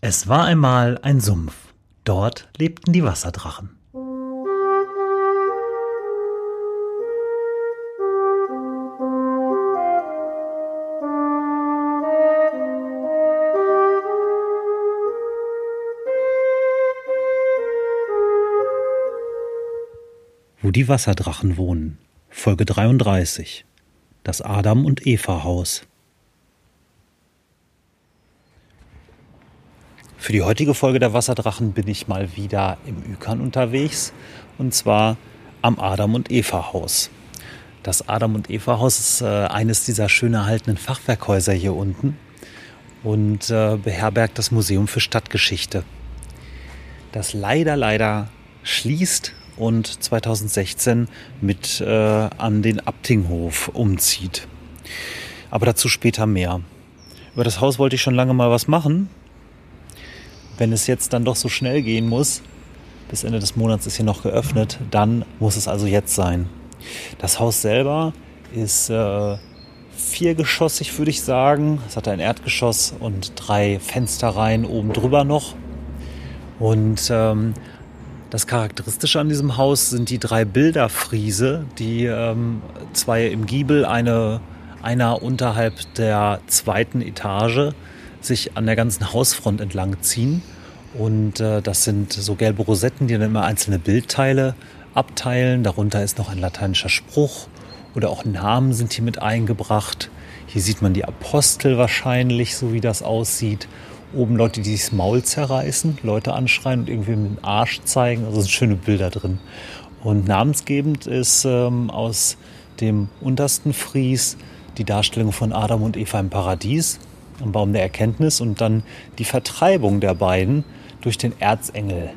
Es war einmal ein Sumpf. Dort lebten die Wasserdrachen. Wo die Wasserdrachen wohnen. Folge 33. Das Adam und Eva Für die heutige Folge der Wasserdrachen bin ich mal wieder im Ükern unterwegs und zwar am Adam und Eva Haus. Das Adam und Eva Haus ist äh, eines dieser schön erhaltenen Fachwerkhäuser hier unten und äh, beherbergt das Museum für Stadtgeschichte. Das leider, leider schließt und 2016 mit äh, an den Abtinghof umzieht. Aber dazu später mehr. Über das Haus wollte ich schon lange mal was machen, wenn es jetzt dann doch so schnell gehen muss, bis Ende des Monats ist hier noch geöffnet, dann muss es also jetzt sein. Das Haus selber ist äh, viergeschossig, würde ich sagen. Es hat ein Erdgeschoss und drei Fensterreihen oben drüber noch. Und ähm, das Charakteristische an diesem Haus sind die drei Bilderfriese, die ähm, zwei im Giebel, eine, einer unterhalb der zweiten Etage sich an der ganzen Hausfront entlang ziehen. Und äh, das sind so gelbe Rosetten, die dann immer einzelne Bildteile abteilen. Darunter ist noch ein lateinischer Spruch oder auch Namen sind hier mit eingebracht. Hier sieht man die Apostel wahrscheinlich, so wie das aussieht. Oben Leute, die sich das Maul zerreißen, Leute anschreien und irgendwie mit dem Arsch zeigen. Also sind schöne Bilder drin. Und namensgebend ist ähm, aus dem untersten Fries die Darstellung von Adam und Eva im Paradies am Baum der Erkenntnis und dann die Vertreibung der beiden durch den Erzengel.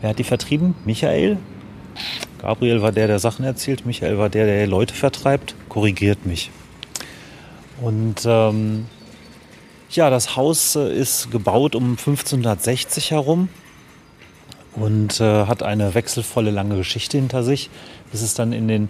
Wer hat die vertrieben? Michael? Gabriel war der, der Sachen erzählt. Michael war der, der Leute vertreibt. Korrigiert mich. Und ähm, ja, das Haus äh, ist gebaut um 1560 herum und äh, hat eine wechselvolle lange Geschichte hinter sich, bis es dann in den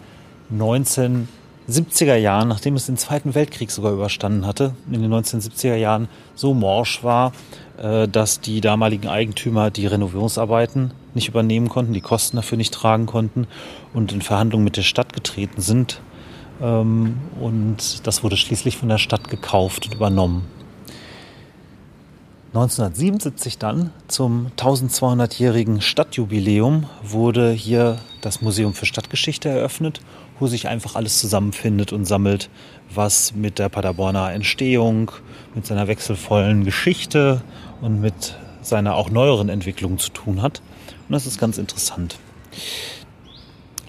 19 70er Jahren, nachdem es den Zweiten Weltkrieg sogar überstanden hatte, in den 1970er Jahren so morsch war, äh, dass die damaligen Eigentümer die Renovierungsarbeiten nicht übernehmen konnten, die Kosten dafür nicht tragen konnten und in Verhandlungen mit der Stadt getreten sind. Ähm, und das wurde schließlich von der Stadt gekauft und übernommen. 1977 dann zum 1200-jährigen Stadtjubiläum wurde hier das Museum für Stadtgeschichte eröffnet wo sich einfach alles zusammenfindet und sammelt, was mit der Paderborner Entstehung, mit seiner wechselvollen Geschichte und mit seiner auch neueren Entwicklung zu tun hat. Und das ist ganz interessant.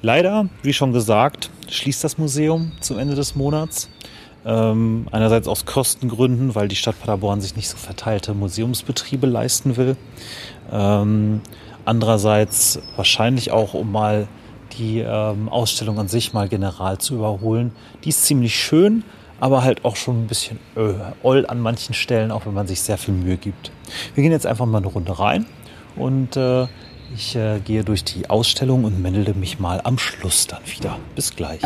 Leider, wie schon gesagt, schließt das Museum zum Ende des Monats. Ähm, einerseits aus Kostengründen, weil die Stadt Paderborn sich nicht so verteilte Museumsbetriebe leisten will. Ähm, andererseits wahrscheinlich auch, um mal die ähm, Ausstellung an sich mal general zu überholen. Die ist ziemlich schön, aber halt auch schon ein bisschen äh, oll an manchen Stellen, auch wenn man sich sehr viel Mühe gibt. Wir gehen jetzt einfach mal eine Runde rein und äh, ich äh, gehe durch die Ausstellung und melde mich mal am Schluss dann wieder. Bis gleich.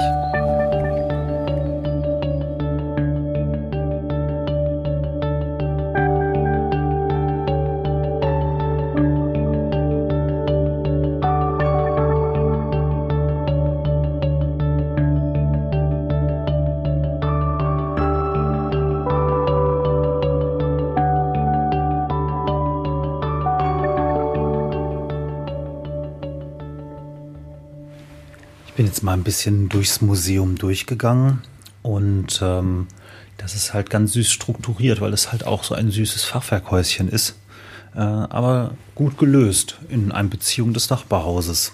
Mal ein bisschen durchs Museum durchgegangen und ähm, das ist halt ganz süß strukturiert, weil es halt auch so ein süßes Fachwerkhäuschen ist, äh, aber gut gelöst in einer Beziehung des Nachbarhauses.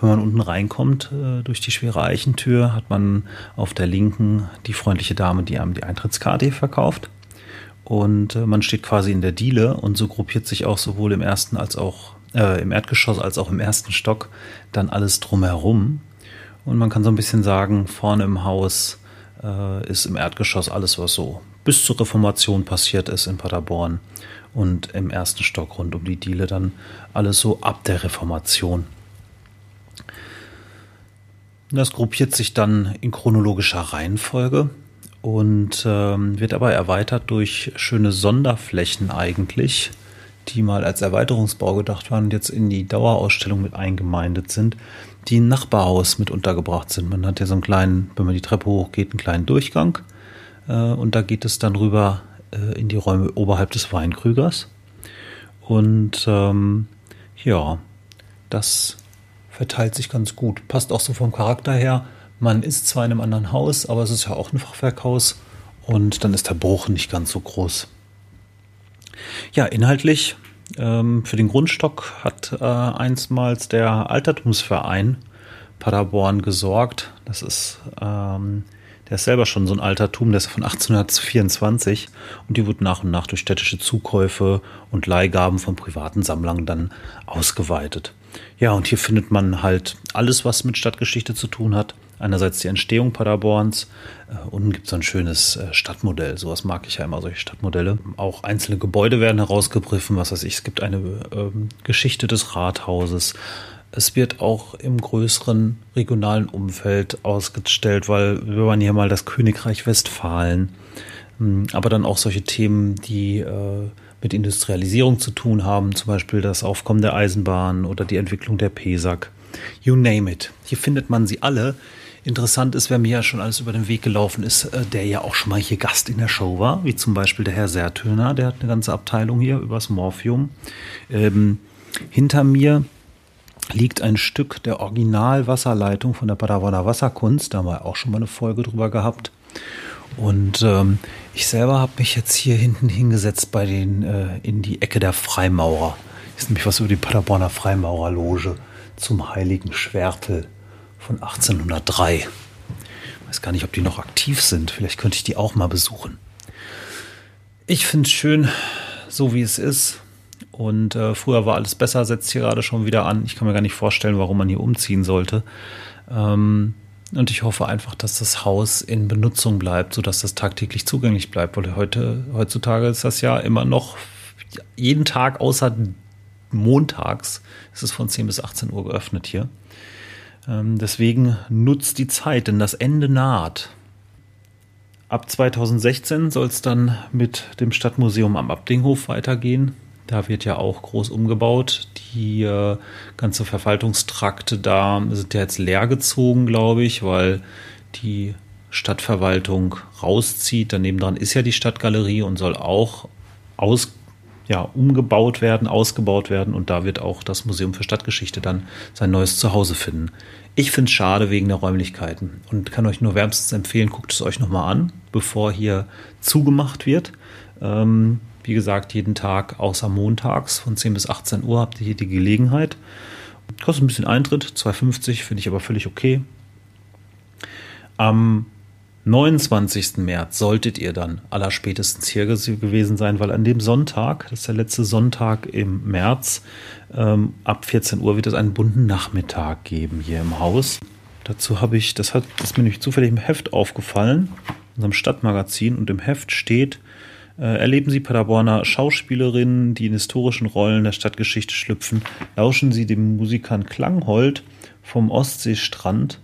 Wenn man unten reinkommt äh, durch die schwere Eichentür, hat man auf der linken die freundliche Dame, die einem die Eintrittskarte verkauft. Und äh, man steht quasi in der Diele und so gruppiert sich auch sowohl im ersten als auch äh, im Erdgeschoss als auch im ersten Stock dann alles drumherum. Und man kann so ein bisschen sagen, vorne im Haus äh, ist im Erdgeschoss alles, was so bis zur Reformation passiert ist in Paderborn. Und im ersten Stock rund um die Diele dann alles so ab der Reformation. Das gruppiert sich dann in chronologischer Reihenfolge und ähm, wird aber erweitert durch schöne Sonderflächen eigentlich, die mal als Erweiterungsbau gedacht waren und jetzt in die Dauerausstellung mit eingemeindet sind, die Nachbarhaus mit untergebracht sind. Man hat ja so einen kleinen, wenn man die Treppe hochgeht, einen kleinen Durchgang äh, und da geht es dann rüber äh, in die Räume oberhalb des Weinkrügers. Und ähm, ja, das verteilt sich ganz gut. Passt auch so vom Charakter her. Man ist zwar in einem anderen Haus, aber es ist ja auch ein Fachwerkhaus und dann ist der Bruch nicht ganz so groß. Ja, inhaltlich ähm, für den Grundstock hat äh, einstmals der Altertumsverein Paderborn gesorgt. Das ist, ähm, der ist selber schon so ein Altertum, der ist von 1824 und die wird nach und nach durch städtische Zukäufe und Leihgaben von privaten Sammlern dann ausgeweitet. Ja, und hier findet man halt alles, was mit Stadtgeschichte zu tun hat. Einerseits die Entstehung Paderborns, äh, unten gibt es ein schönes äh, Stadtmodell. Sowas mag ich ja immer, solche Stadtmodelle. Auch einzelne Gebäude werden herausgegriffen, was weiß ich. Es gibt eine ähm, Geschichte des Rathauses. Es wird auch im größeren regionalen Umfeld ausgestellt, weil wir waren hier mal das Königreich Westfalen. Ähm, aber dann auch solche Themen, die äh, mit Industrialisierung zu tun haben, zum Beispiel das Aufkommen der Eisenbahn oder die Entwicklung der PESAG. You name it. Hier findet man sie alle Interessant ist, wer mir ja schon alles über den Weg gelaufen ist, äh, der ja auch schon mal hier Gast in der Show war, wie zum Beispiel der Herr Sertöner, der hat eine ganze Abteilung hier übers Morphium. Ähm, hinter mir liegt ein Stück der Originalwasserleitung von der Paderborner Wasserkunst. Da haben wir auch schon mal eine Folge drüber gehabt. Und ähm, ich selber habe mich jetzt hier hinten hingesetzt bei den äh, in die Ecke der Freimaurer. ist nämlich was über die Paderborner Freimaurerloge zum Heiligen Schwertel von 1803. Ich weiß gar nicht, ob die noch aktiv sind. Vielleicht könnte ich die auch mal besuchen. Ich finde es schön, so wie es ist. Und äh, früher war alles besser, setzt hier gerade schon wieder an. Ich kann mir gar nicht vorstellen, warum man hier umziehen sollte. Ähm, und ich hoffe einfach, dass das Haus in Benutzung bleibt, sodass das tagtäglich zugänglich bleibt. Weil heute, heutzutage ist das ja immer noch jeden Tag außer montags ist es von 10 bis 18 Uhr geöffnet hier. Ähm, deswegen nutzt die Zeit, denn das Ende naht. Ab 2016 soll es dann mit dem Stadtmuseum am Abdinghof weitergehen. Da wird ja auch groß umgebaut. Die äh, ganze Verwaltungstrakte da sind ja jetzt leer gezogen, glaube ich, weil die Stadtverwaltung rauszieht. Daneben dran ist ja die Stadtgalerie und soll auch aus, ja, umgebaut werden, ausgebaut werden und da wird auch das Museum für Stadtgeschichte dann sein neues Zuhause finden. Ich finde es schade wegen der Räumlichkeiten und kann euch nur wärmstens empfehlen, guckt es euch nochmal an, bevor hier zugemacht wird. Ähm, wie gesagt, jeden Tag außer montags von 10 bis 18 Uhr habt ihr hier die Gelegenheit. Kostet ein bisschen Eintritt, 2,50 finde ich aber völlig okay. Am 29. März solltet ihr dann allerspätestens hier gewesen sein, weil an dem Sonntag, das ist der letzte Sonntag im März, ähm, ab 14 Uhr wird es einen bunten Nachmittag geben hier im Haus. Dazu habe ich, das hat das ist mir nämlich zufällig im Heft aufgefallen, unserem Stadtmagazin, und im Heft steht, äh, erleben Sie Paderborner Schauspielerinnen, die in historischen Rollen der Stadtgeschichte schlüpfen, lauschen Sie dem Musikern Klanghold vom Ostseestrand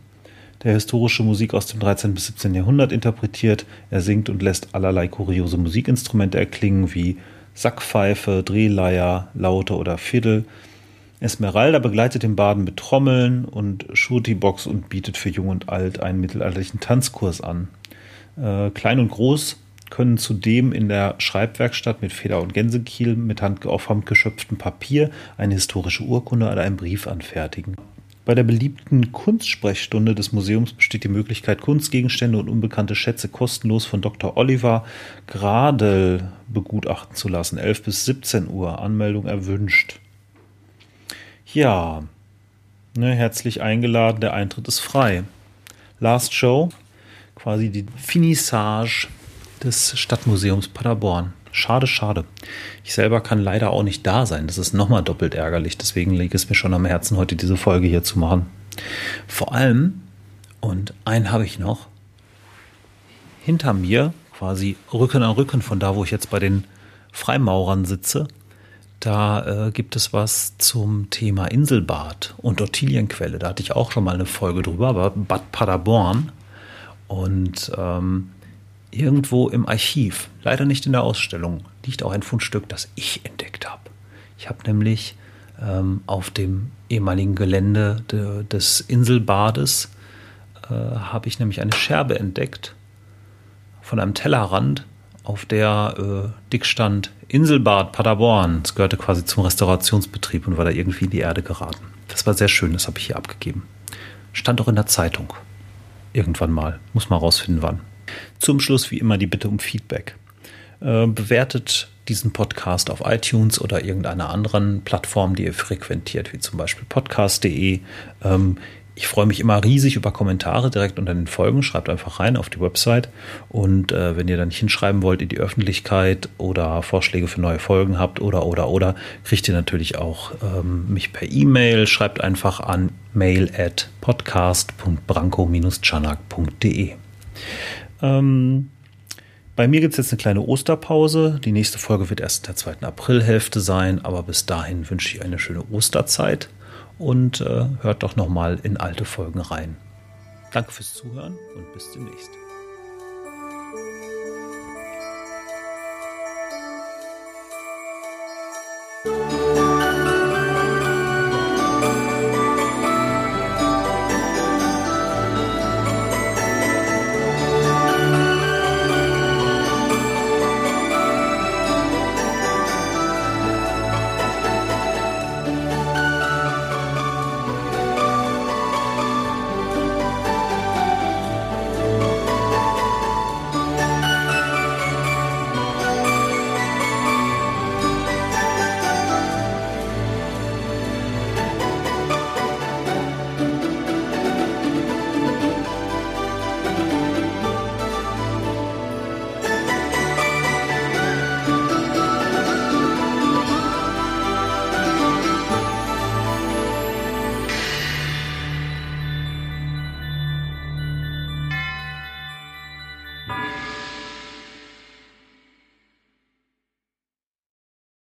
der historische Musik aus dem 13. bis 17. Jahrhundert interpretiert. Er singt und lässt allerlei kuriose Musikinstrumente erklingen, wie Sackpfeife, Drehleier, Laute oder Fiddle. Esmeralda begleitet den Baden mit Trommeln und Shurti-Box und bietet für Jung und Alt einen mittelalterlichen Tanzkurs an. Äh, Klein und Groß können zudem in der Schreibwerkstatt mit Feder und Gänsekiel mit Hand auf handgeschöpftem Papier eine historische Urkunde oder einen Brief anfertigen. Bei der beliebten Kunstsprechstunde des Museums besteht die Möglichkeit, Kunstgegenstände und unbekannte Schätze kostenlos von Dr. Oliver Gradel begutachten zu lassen. 11 bis 17 Uhr. Anmeldung erwünscht. Ja, ne, herzlich eingeladen. Der Eintritt ist frei. Last Show, quasi die Finissage des Stadtmuseums Paderborn. Schade, schade. Ich selber kann leider auch nicht da sein. Das ist nochmal doppelt ärgerlich. Deswegen liegt es mir schon am Herzen, heute diese Folge hier zu machen. Vor allem, und einen habe ich noch, hinter mir, quasi Rücken an Rücken von da, wo ich jetzt bei den Freimaurern sitze, da äh, gibt es was zum Thema Inselbad und Ottilienquelle. Da hatte ich auch schon mal eine Folge drüber, aber Bad Paderborn. Und ähm, irgendwo im Archiv, leider nicht in der Ausstellung, liegt auch ein Fundstück, das ich entdeckt habe. Ich habe nämlich ähm, auf dem ehemaligen Gelände de, des Inselbades äh, habe ich nämlich eine Scherbe entdeckt von einem Tellerrand, auf der äh, dick stand Inselbad Paderborn. Es gehörte quasi zum Restaurationsbetrieb und war da irgendwie in die Erde geraten. Das war sehr schön, das habe ich hier abgegeben. Stand auch in der Zeitung. Irgendwann mal. Muss mal rausfinden, wann. Zum Schluss wie immer die Bitte um Feedback. Äh, bewertet diesen Podcast auf iTunes oder irgendeiner anderen Plattform, die ihr frequentiert, wie zum Beispiel podcast.de. Ähm, ich freue mich immer riesig über Kommentare direkt unter den Folgen. Schreibt einfach rein auf die Website. Und äh, wenn ihr dann nicht hinschreiben wollt in die Öffentlichkeit oder Vorschläge für neue Folgen habt oder, oder, oder, kriegt ihr natürlich auch ähm, mich per E-Mail. Schreibt einfach an mail at podcast.branko-chanak.de. Ähm, bei mir gibt es jetzt eine kleine Osterpause. Die nächste Folge wird erst in der zweiten Aprilhälfte sein, aber bis dahin wünsche ich eine schöne Osterzeit und äh, hört doch nochmal in alte Folgen rein. Danke fürs Zuhören und bis demnächst.